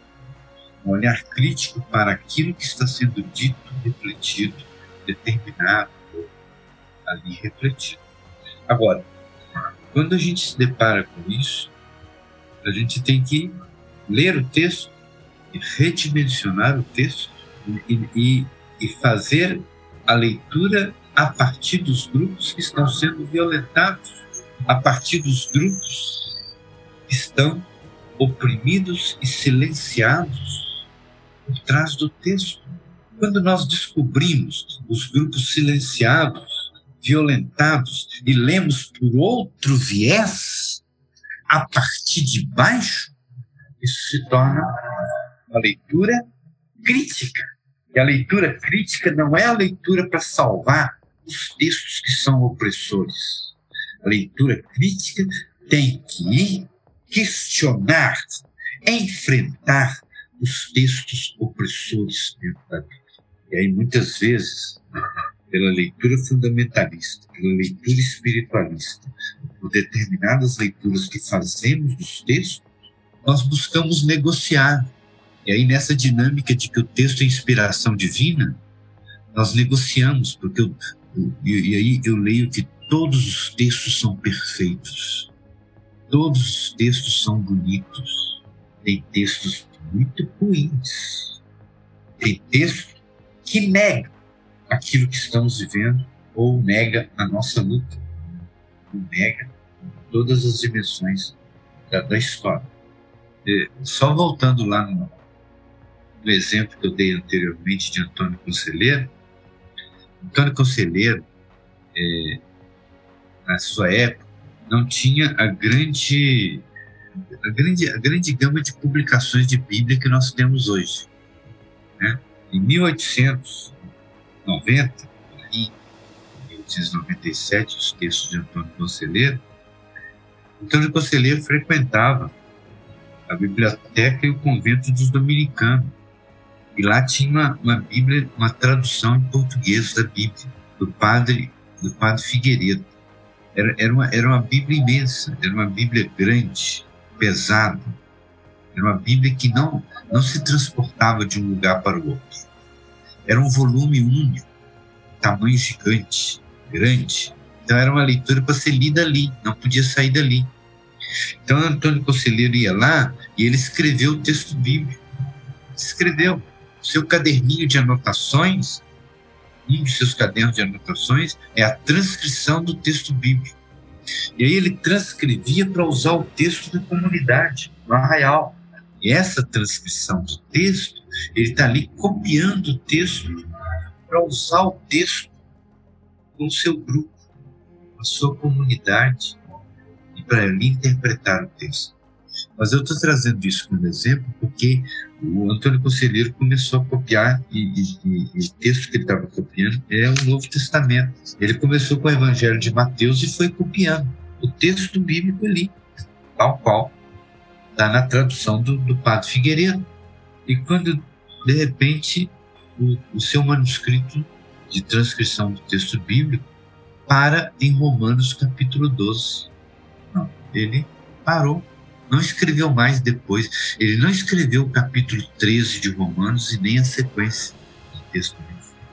um olhar crítico para aquilo que está sendo dito, refletido, determinado, ali refletido. Agora, quando a gente se depara com isso, a gente tem que ler o texto redimensionar o texto e, e, e fazer a leitura a partir dos grupos que estão sendo violentados, a partir dos grupos que estão oprimidos e silenciados por trás do texto. Quando nós descobrimos os grupos silenciados, violentados e lemos por outro viés, a partir de baixo, isso se torna uma leitura crítica. A leitura crítica não é a leitura para salvar os textos que são opressores. A leitura crítica tem que questionar, enfrentar os textos opressores dentro da Bíblia. E aí, muitas vezes, pela leitura fundamentalista, pela leitura espiritualista, por determinadas leituras que fazemos dos textos, nós buscamos negociar. E aí, nessa dinâmica de que o texto é inspiração divina, nós negociamos, porque eu, e, e aí eu leio que todos os textos são perfeitos, todos os textos são bonitos, tem textos muito ruins. Tem texto que nega aquilo que estamos vivendo ou nega a nossa luta, ou nega todas as dimensões da, da história. E, só voltando lá no, no, exemplo que eu dei anteriormente de Antônio Conselheiro, Antônio Conselheiro, é, na sua época, não tinha a grande a grande, a grande gama de publicações de Bíblia que nós temos hoje. Né? Em 1890, em 1897, os textos de Antônio Conselheiro, Antônio Conselheiro frequentava a biblioteca e o convento dos dominicanos. E lá tinha uma, uma Bíblia, uma tradução em português da Bíblia, do padre, do padre Figueiredo. Era, era, uma, era uma Bíblia imensa, era uma Bíblia grande, pesado. Era uma Bíblia que não, não se transportava de um lugar para o outro. Era um volume único, tamanho gigante, grande. Então era uma leitura para ser lida ali, não podia sair dali. Então Antônio Conselheiro ia lá e ele escreveu o texto bíblico. Escreveu seu caderninho de anotações, um dos seus cadernos de anotações é a transcrição do texto bíblico. E aí ele transcrevia para usar o texto da comunidade, no arraial. E essa transcrição do texto, ele está ali copiando o texto para usar o texto com o seu grupo, a sua comunidade, e para ali interpretar o texto. Mas eu estou trazendo isso como exemplo porque o Antônio Conselheiro começou a copiar, e, e, e o texto que ele estava copiando é o Novo Testamento. Ele começou com o Evangelho de Mateus e foi copiando o texto bíblico ali, tal qual está na tradução do, do Padre Figueiredo. E quando, de repente, o, o seu manuscrito de transcrição do texto bíblico para em Romanos capítulo 12. Não, ele parou. Não escreveu mais depois. Ele não escreveu o capítulo 13 de Romanos e nem a sequência do texto.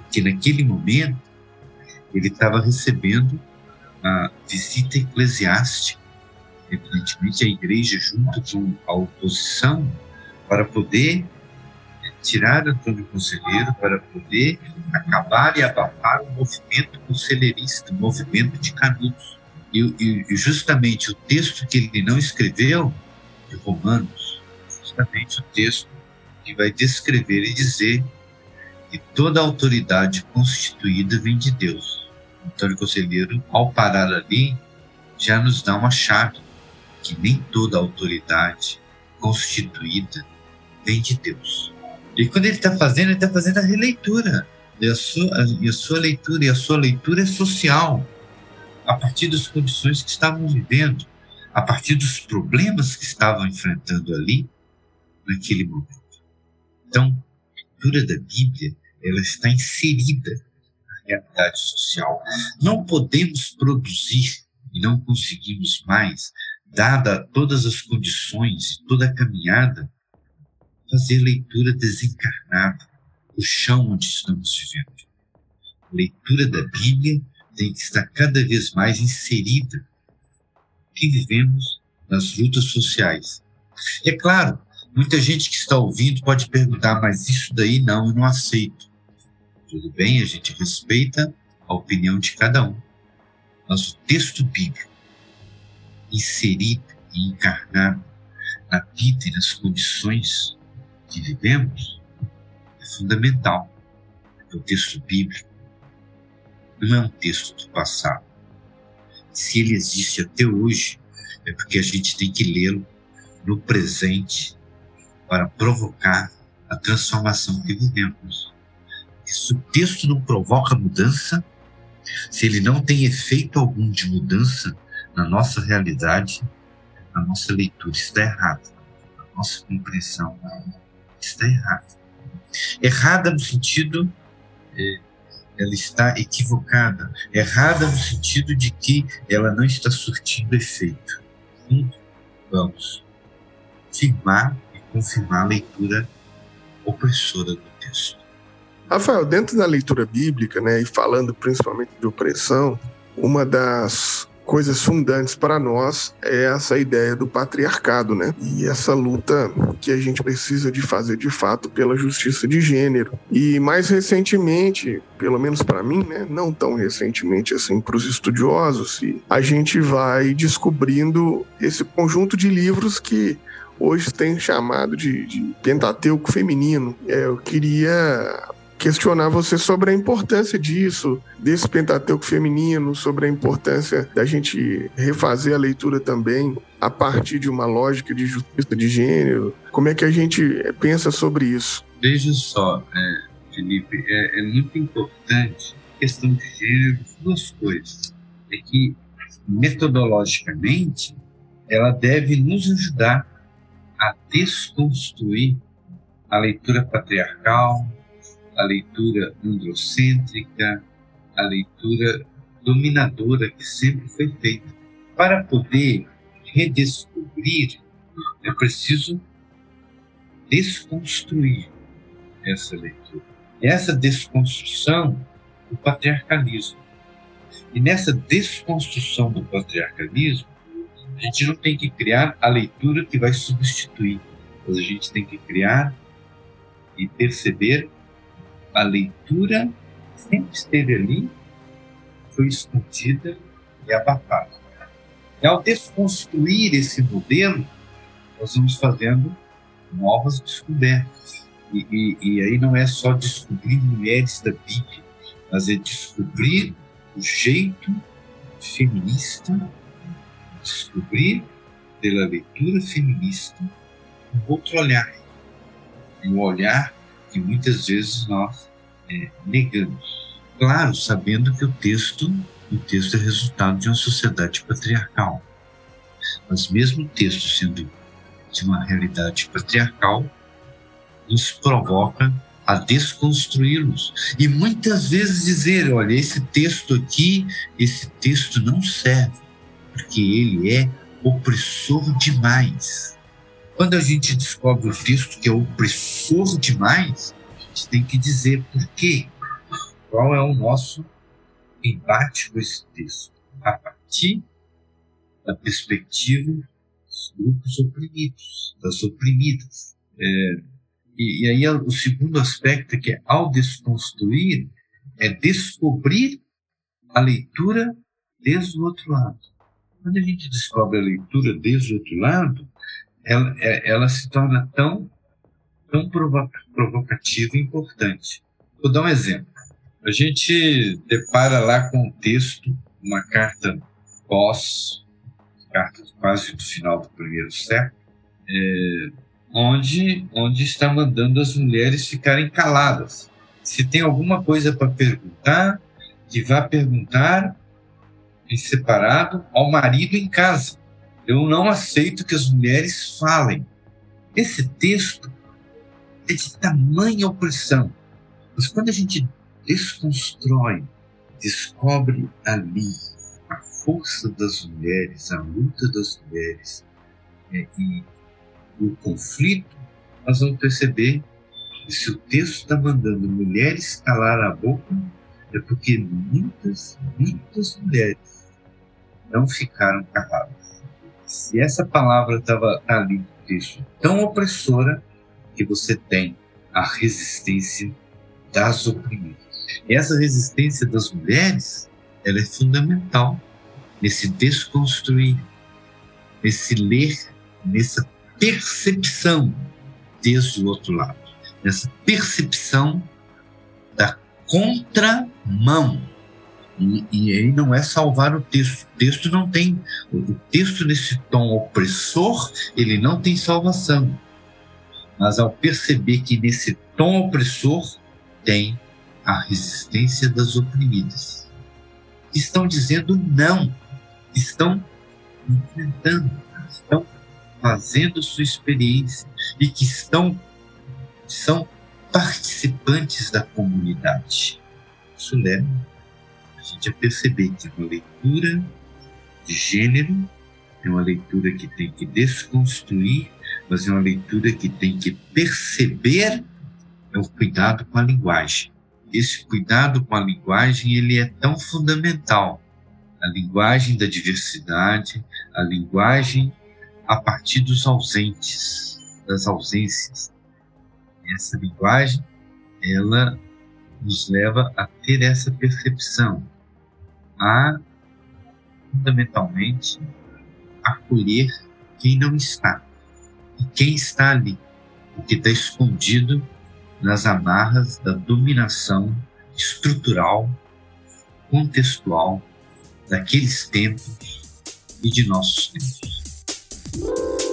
Porque naquele momento ele estava recebendo a visita eclesiástica, evidentemente a igreja junto com a oposição, para poder tirar Antônio Conselheiro, para poder acabar e abafar o movimento conselheirista, o movimento de Canudos. E, e, justamente o texto que ele não escreveu, de Romanos, justamente o texto que vai descrever e dizer que toda autoridade constituída vem de Deus. Antônio Conselheiro, ao parar ali, já nos dá uma chave, que nem toda autoridade constituída vem de Deus. E quando ele está fazendo, ele está fazendo a releitura. E a, sua, e a sua leitura, e a sua leitura é social, a partir das condições que estavam vivendo, a partir dos problemas que estavam enfrentando ali, naquele momento. Então, a leitura da Bíblia, ela está inserida na realidade social. Não podemos produzir e não conseguimos mais, dada todas as condições, toda a caminhada, fazer leitura desencarnada do chão onde estamos vivendo. A leitura da Bíblia tem que estar cada vez mais inserida que vivemos nas lutas sociais. É claro, muita gente que está ouvindo pode perguntar, mas isso daí não, eu não aceito. Tudo bem, a gente respeita a opinião de cada um. Mas o texto bíblico, inserido e encarnado na vida e nas condições que vivemos é fundamental. O texto bíblico não é um texto do passado. Se ele existe até hoje, é porque a gente tem que lê-lo no presente para provocar a transformação que vivemos. Se o texto não provoca mudança, se ele não tem efeito algum de mudança na nossa realidade, a nossa leitura está errada, a nossa compreensão está errada. Errada no sentido, é, ela está equivocada. Errada no sentido de que ela não está surtindo efeito. Hum, vamos firmar e confirmar a leitura opressora do texto. Rafael, dentro da leitura bíblica, né, e falando principalmente de opressão, uma das coisas fundantes para nós é essa ideia do patriarcado, né? E essa luta que a gente precisa de fazer de fato pela justiça de gênero. E mais recentemente, pelo menos para mim, né, não tão recentemente assim para os estudiosos, a gente vai descobrindo esse conjunto de livros que hoje tem chamado de, de Pentateuco feminino. É, eu queria questionar você sobre a importância disso, desse Pentateuco feminino, sobre a importância da gente refazer a leitura também a partir de uma lógica de justiça de gênero. Como é que a gente pensa sobre isso? Veja só, é, Felipe, é, é muito importante a questão de gênero, duas coisas. É que, metodologicamente, ela deve nos ajudar a desconstruir a leitura patriarcal, a leitura androcêntrica, a leitura dominadora que sempre foi feita. Para poder redescobrir, é preciso desconstruir essa leitura. Essa desconstrução do patriarcalismo. E nessa desconstrução do patriarcalismo, a gente não tem que criar a leitura que vai substituir, mas a gente tem que criar e perceber a leitura sempre esteve ali, foi escondida e abafada. E ao desconstruir esse modelo, nós vamos fazendo novas descobertas. E, e, e aí não é só descobrir mulheres da Bíblia, mas é descobrir o jeito feminista, descobrir pela leitura feminista um outro olhar. Um olhar que muitas vezes nós é, negamos. Claro, sabendo que o texto, o texto é resultado de uma sociedade patriarcal. Mas mesmo o texto sendo de uma realidade patriarcal, nos provoca a desconstruí-los. E muitas vezes dizer, olha, esse texto aqui, esse texto não serve, porque ele é opressor demais. Quando a gente descobre o texto que é opressor demais, a gente tem que dizer por quê. Qual é o nosso embate com esse texto? A partir da perspectiva dos grupos oprimidos, das oprimidas. É, e, e, aí o segundo aspecto é que ao desconstruir é descobrir a leitura desde o outro lado. Quando a gente descobre a leitura desde o outro lado, ela, é, ela se torna tão, tão provocativa e importante. Vou dar um exemplo. A gente depara lá com um texto, uma carta pós, carta quase do final do primeiro século, é, onde, onde está mandando as mulheres ficarem caladas. Se tem alguma coisa para perguntar, que vá perguntar em separado ao marido em casa. Eu não aceito que as mulheres falem. Esse texto é de tamanha opressão. Mas quando a gente desconstrói, descobre ali a força das mulheres, a luta das mulheres é, e o conflito, nós vamos perceber que se o texto está mandando mulheres calar a boca, é porque muitas, muitas mulheres não ficaram caladas. Se essa palavra estava tá ali no tão opressora, que você tem a resistência das oprimidas. E essa resistência das mulheres, ela é fundamental nesse desconstruir, nesse ler, nessa percepção desde o outro lado, nessa percepção da contramão. E, e aí não é salvar o texto. O texto não tem. O texto nesse tom opressor, ele não tem salvação. Mas ao perceber que nesse tom opressor tem a resistência das oprimidas, estão dizendo não, estão enfrentando, estão fazendo sua experiência e que estão são participantes da comunidade. Isso leva gente a perceber que uma leitura de gênero é uma leitura que tem que desconstruir, mas é uma leitura que tem que perceber é o cuidado com a linguagem. Esse cuidado com a linguagem ele é tão fundamental. A linguagem da diversidade, a linguagem a partir dos ausentes, das ausências. Essa linguagem, ela nos leva a ter essa percepção, a fundamentalmente acolher quem não está e quem está ali, o que está escondido nas amarras da dominação estrutural, contextual daqueles tempos e de nossos tempos.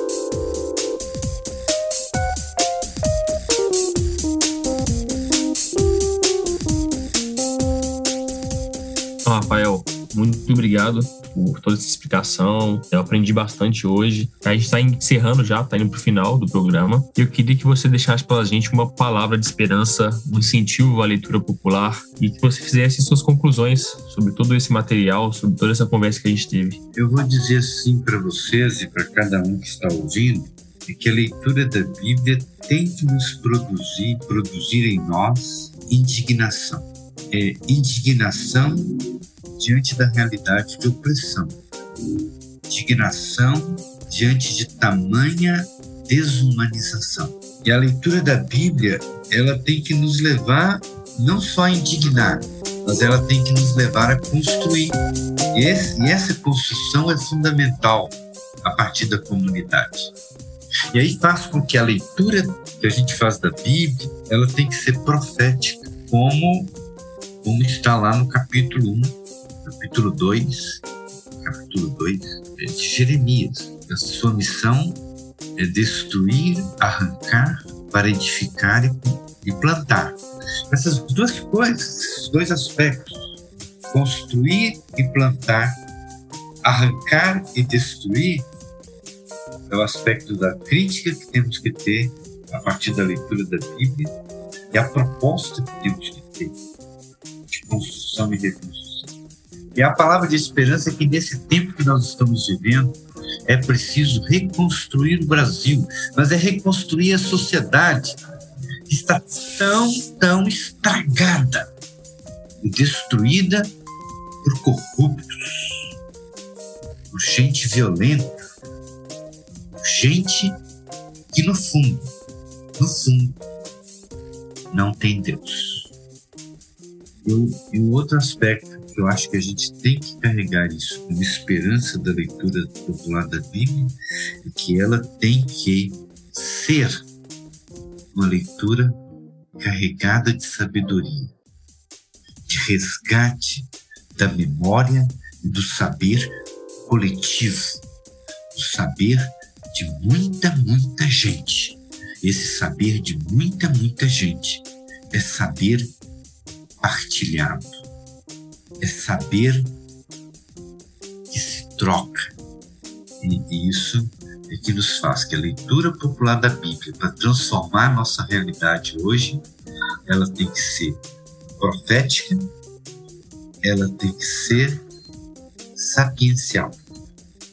Rafael, muito obrigado por toda essa explicação. Eu aprendi bastante hoje. A gente está encerrando já, está indo para o final do programa. E eu queria que você deixasse para a gente uma palavra de esperança, um incentivo à leitura popular e que você fizesse suas conclusões sobre todo esse material, sobre toda essa conversa que a gente teve. Eu vou dizer assim para vocês e para cada um que está ouvindo é que a leitura da Bíblia tem que nos produzir, produzir em nós indignação. É, indignação diante da realidade de opressão, indignação diante de tamanha desumanização. E a leitura da Bíblia, ela tem que nos levar não só a indignar, mas ela tem que nos levar a construir. E, esse, e essa construção é fundamental a partir da comunidade. E aí faz com que a leitura que a gente faz da Bíblia, ela tem que ser profética, como, como está lá no capítulo 1 capítulo 2, capítulo 2 é de Jeremias. A sua missão é destruir, arrancar, para edificar e, plantar. Essas duas coisas, dois aspectos, construir e plantar, arrancar e destruir, é o aspecto da crítica que temos que ter a partir da leitura da Bíblia e a proposta que temos que ter de construção e reconstrução. E a palavra de esperança é que nesse tempo que nós estamos vivendo, É preciso reconstruir o Brasil, mas é reconstruir a sociedade que está tão, tão estragada e destruída por corruptos, por gente violenta, por gente que no fundo, no fundo, não tem Deus. E o outro aspecto eu acho que a gente tem que carregar isso como esperança da leitura popular da Bíblia é que ela tem que ser uma leitura carregada de sabedoria, de resgate da memória e do saber coletivo, do saber de muita, muita gente. Esse saber de muita, muita gente é saber partilhado, é saber que se troca. E isso é que nos faz que a leitura popular da Bíblia, para transformar nossa realidade hoje, ela tem que ser profética, ela tem que ser sapiencial.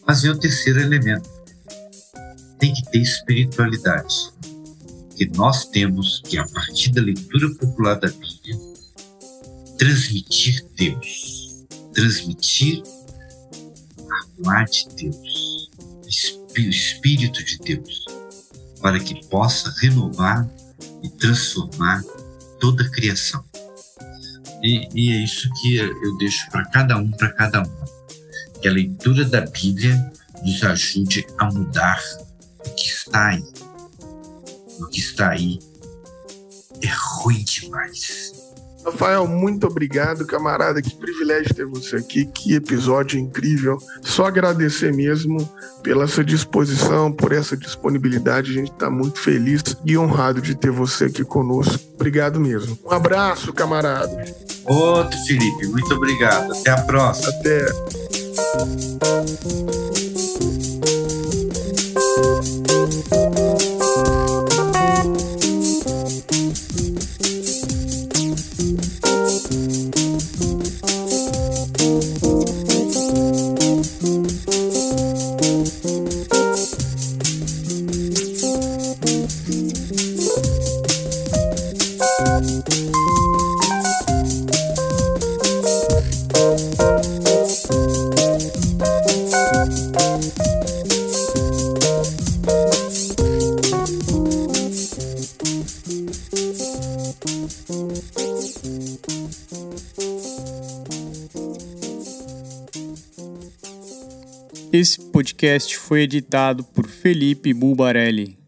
Mas vem o terceiro elemento. Tem que ter espiritualidade. Que nós temos que, a partir da leitura popular da Bíblia, transmitir Deus. Transmitir a ar de Deus. O Espírito de Deus. Para que possa renovar e transformar toda a criação. E, e é isso que eu deixo para cada um, para cada um. Que a leitura da Bíblia nos ajude a mudar o que está aí. O que está aí é ruim demais. Rafael, muito obrigado, camarada. Que privilégio ter você aqui. Que episódio incrível. Só agradecer mesmo pela sua disposição, por essa disponibilidade. A gente está muito feliz e honrado de ter você aqui conosco. Obrigado mesmo. Um abraço, camarada. Outro, Felipe. Muito obrigado. Até a próxima. Até. Esse podcast foi editado por Felipe Bulbarelli.